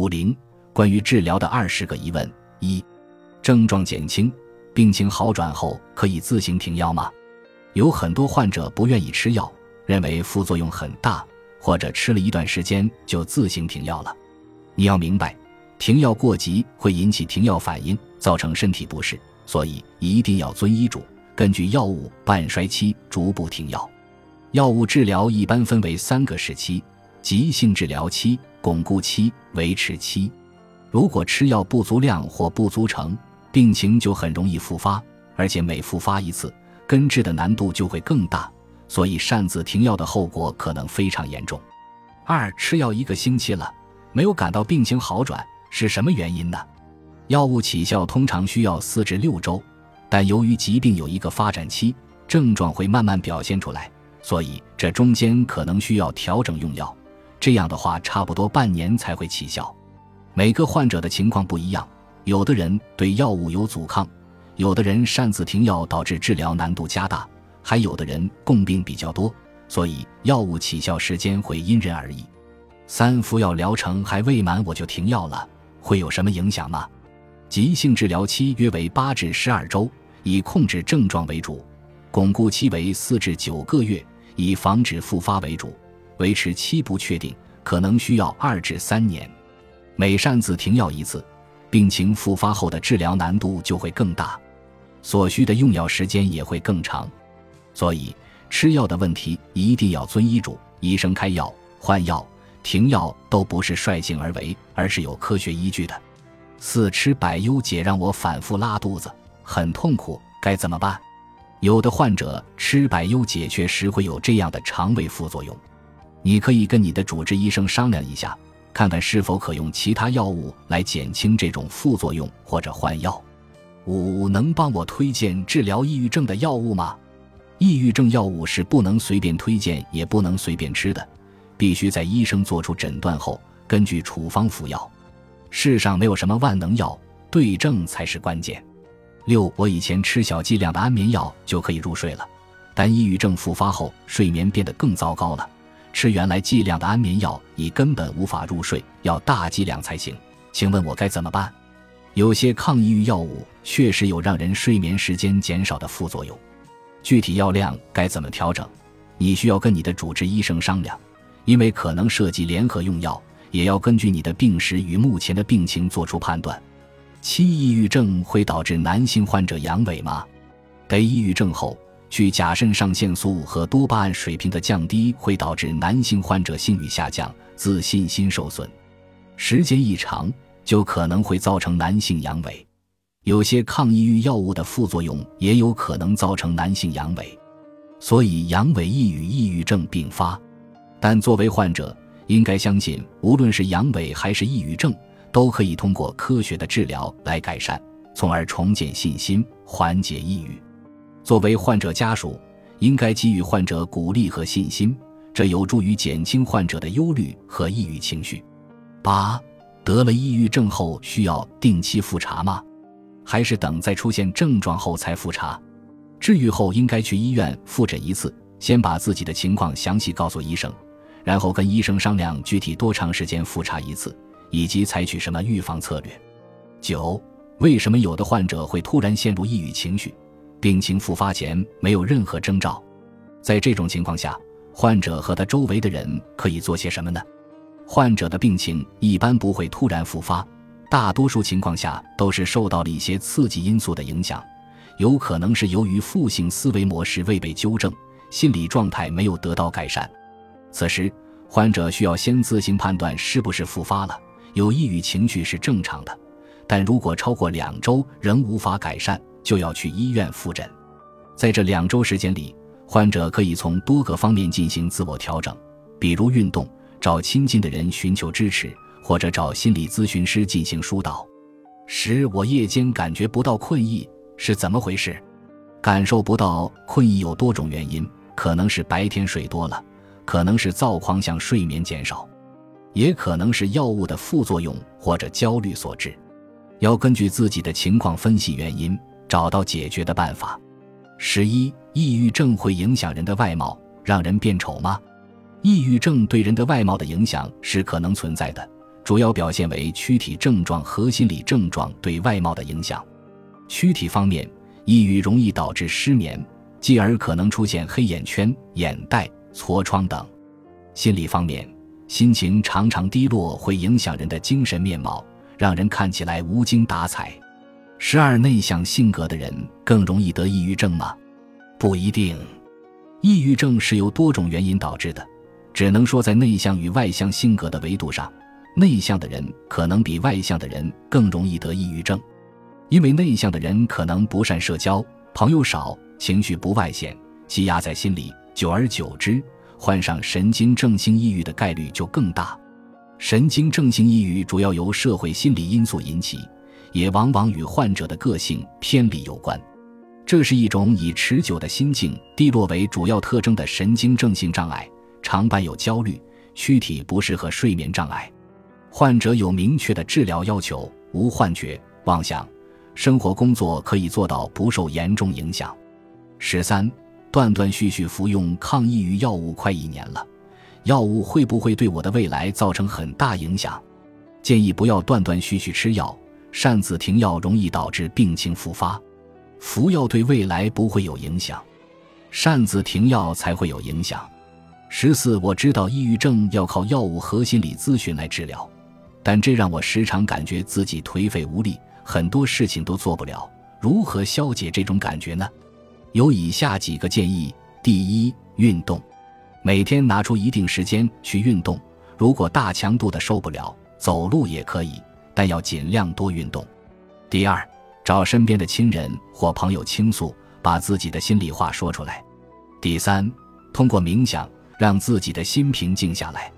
五零关于治疗的二十个疑问：一、症状减轻、病情好转后可以自行停药吗？有很多患者不愿意吃药，认为副作用很大，或者吃了一段时间就自行停药了。你要明白，停药过急会引起停药反应，造成身体不适，所以一定要遵医嘱，根据药物半衰期逐步停药。药物治疗一般分为三个时期：急性治疗期、巩固期、维持期。如果吃药不足量或不足成，病情就很容易复发，而且每复发一次，根治的难度就会更大，所以擅自停药的后果可能非常严重。二、吃药一个星期了，没有感到病情好转，是什么原因呢？药物起效通常需要四至六周，但由于疾病有一个发展期，症状会慢慢表现出来。所以，这中间可能需要调整用药，这样的话，差不多半年才会起效。每个患者的情况不一样，有的人对药物有阻抗，有的人擅自停药导致治疗难度加大，还有的人共病比较多，所以药物起效时间会因人而异。三服药疗程还未满我就停药了，会有什么影响吗？急性治疗期约为八至十二周，以控制症状为主；巩固期为四至九个月。以防止复发为主，维持期不确定，可能需要二至三年。每擅自停药一次，病情复发后的治疗难度就会更大，所需的用药时间也会更长。所以，吃药的问题一定要遵医嘱，医生开药、换药、停药都不是率性而为，而是有科学依据的。四吃百优解让我反复拉肚子，很痛苦，该怎么办？有的患者吃百优解确实会有这样的肠胃副作用，你可以跟你的主治医生商量一下，看看是否可用其他药物来减轻这种副作用或者换药。五能帮我推荐治疗抑郁症的药物吗？抑郁症药物是不能随便推荐也不能随便吃的，必须在医生做出诊断后根据处方服药。世上没有什么万能药，对症才是关键。六，我以前吃小剂量的安眠药就可以入睡了，但抑郁症复发后睡眠变得更糟糕了。吃原来剂量的安眠药已根本无法入睡，要大剂量才行。请问我该怎么办？有些抗抑郁药物确实有让人睡眠时间减少的副作用，具体药量该怎么调整，你需要跟你的主治医生商量，因为可能涉及联合用药，也要根据你的病史与目前的病情做出判断。七，抑郁症会导致男性患者阳痿吗？得抑郁症后，去甲肾上腺素和多巴胺水平的降低会导致男性患者性欲下降、自信心受损，时间一长就可能会造成男性阳痿。有些抗抑郁药物的副作用也有可能造成男性阳痿，所以阳痿易与抑郁症并发。但作为患者，应该相信，无论是阳痿还是抑郁症。都可以通过科学的治疗来改善，从而重建信心，缓解抑郁。作为患者家属，应该给予患者鼓励和信心，这有助于减轻患者的忧虑和抑郁情绪。八，得了抑郁症后需要定期复查吗？还是等在出现症状后才复查？治愈后应该去医院复诊一次，先把自己的情况详细告诉医生，然后跟医生商量具体多长时间复查一次。以及采取什么预防策略？九，为什么有的患者会突然陷入抑郁情绪，病情复发前没有任何征兆？在这种情况下，患者和他周围的人可以做些什么呢？患者的病情一般不会突然复发，大多数情况下都是受到了一些刺激因素的影响，有可能是由于负性思维模式未被纠正，心理状态没有得到改善。此时，患者需要先自行判断是不是复发了。有抑郁情绪是正常的，但如果超过两周仍无法改善，就要去医院复诊。在这两周时间里，患者可以从多个方面进行自我调整，比如运动、找亲近的人寻求支持，或者找心理咨询师进行疏导。十，我夜间感觉不到困意是怎么回事？感受不到困意有多种原因，可能是白天睡多了，可能是躁狂向睡眠减少。也可能是药物的副作用或者焦虑所致，要根据自己的情况分析原因，找到解决的办法。十一，抑郁症会影响人的外貌，让人变丑吗？抑郁症对人的外貌的影响是可能存在的，主要表现为躯体症状和心理症状对外貌的影响。躯体方面，抑郁容易导致失眠，继而可能出现黑眼圈、眼袋、痤疮等。心理方面，心情常常低落会影响人的精神面貌，让人看起来无精打采。十二内向性格的人更容易得抑郁症吗？不一定。抑郁症是由多种原因导致的，只能说在内向与外向性格的维度上。内向的人可能比外向的人更容易得抑郁症，因为内向的人可能不善社交，朋友少，情绪不外显，积压在心里，久而久之，患上神经症性抑郁的概率就更大。神经症性抑郁主要由社会心理因素引起，也往往与患者的个性偏离有关。这是一种以持久的心境低落为主要特征的神经症性障碍，常伴有焦虑、躯体不适和睡眠障碍。患者有明确的治疗要求，无幻觉、妄想，生活工作可以做到不受严重影响。十三，断断续续服用抗抑郁药物快一年了，药物会不会对我的未来造成很大影响？建议不要断断续续吃药，擅自停药容易导致病情复发。服药对未来不会有影响，擅自停药才会有影响。十四，我知道抑郁症要靠药物和心理咨询来治疗。但这让我时常感觉自己颓废无力，很多事情都做不了。如何消解这种感觉呢？有以下几个建议：第一，运动，每天拿出一定时间去运动。如果大强度的受不了，走路也可以，但要尽量多运动。第二，找身边的亲人或朋友倾诉，把自己的心里话说出来。第三，通过冥想让自己的心平静下来。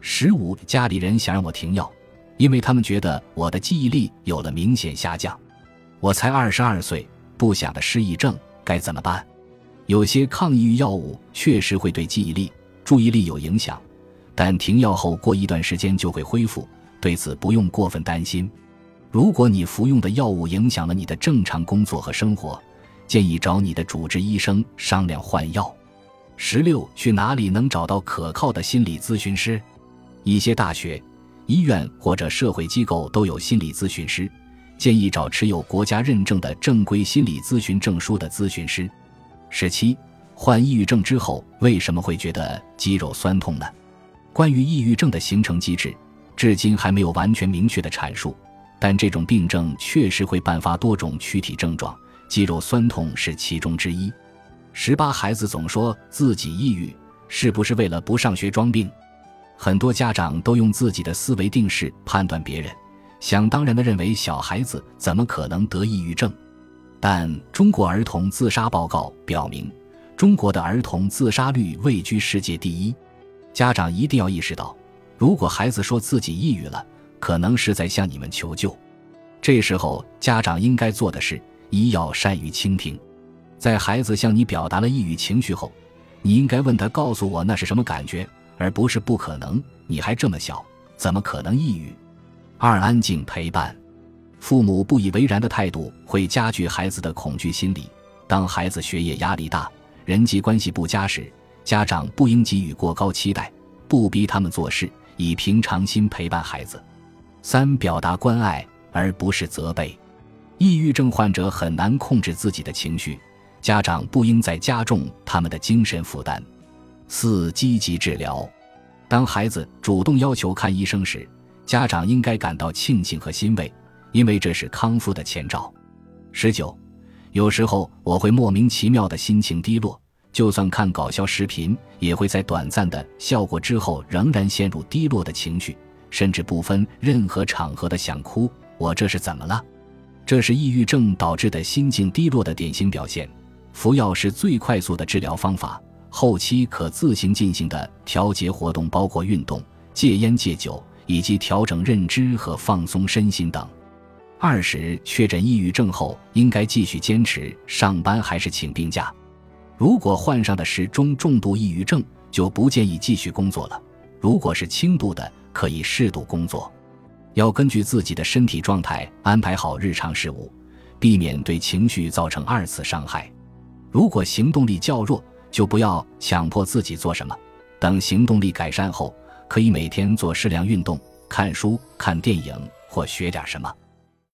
十五，家里人想让我停药。因为他们觉得我的记忆力有了明显下降，我才二十二岁，不想的失忆症该怎么办？有些抗抑郁药物确实会对记忆力、注意力有影响，但停药后过一段时间就会恢复，对此不用过分担心。如果你服用的药物影响了你的正常工作和生活，建议找你的主治医生商量换药。十六，去哪里能找到可靠的心理咨询师？一些大学。医院或者社会机构都有心理咨询师，建议找持有国家认证的正规心理咨询证书的咨询师。十七，患抑郁症之后为什么会觉得肌肉酸痛呢？关于抑郁症的形成机制，至今还没有完全明确的阐述，但这种病症确实会伴发多种躯体症状，肌肉酸痛是其中之一。十八，孩子总说自己抑郁，是不是为了不上学装病？很多家长都用自己的思维定式判断别人，想当然的认为小孩子怎么可能得抑郁症？但中国儿童自杀报告表明，中国的儿童自杀率位居世界第一。家长一定要意识到，如果孩子说自己抑郁了，可能是在向你们求救。这时候，家长应该做的是，一要善于倾听。在孩子向你表达了抑郁情绪后，你应该问他：“告诉我那是什么感觉？”而不是不可能，你还这么小，怎么可能抑郁？二、安静陪伴，父母不以为然的态度会加剧孩子的恐惧心理。当孩子学业压力大、人际关系不佳时，家长不应给予过高期待，不逼他们做事，以平常心陪伴孩子。三、表达关爱而不是责备，抑郁症患者很难控制自己的情绪，家长不应再加重他们的精神负担。四、积极治疗。当孩子主动要求看医生时，家长应该感到庆幸和欣慰，因为这是康复的前兆。十九，有时候我会莫名其妙的心情低落，就算看搞笑视频，也会在短暂的效果之后仍然陷入低落的情绪，甚至不分任何场合的想哭。我这是怎么了？这是抑郁症导致的心境低落的典型表现。服药是最快速的治疗方法。后期可自行进行的调节活动包括运动、戒烟戒酒以及调整认知和放松身心等。二十确诊抑郁症后，应该继续坚持上班还是请病假？如果患上的是中重度抑郁症，就不建议继续工作了；如果是轻度的，可以适度工作。要根据自己的身体状态安排好日常事务，避免对情绪造成二次伤害。如果行动力较弱，就不要强迫自己做什么，等行动力改善后，可以每天做适量运动，看书、看电影或学点什么。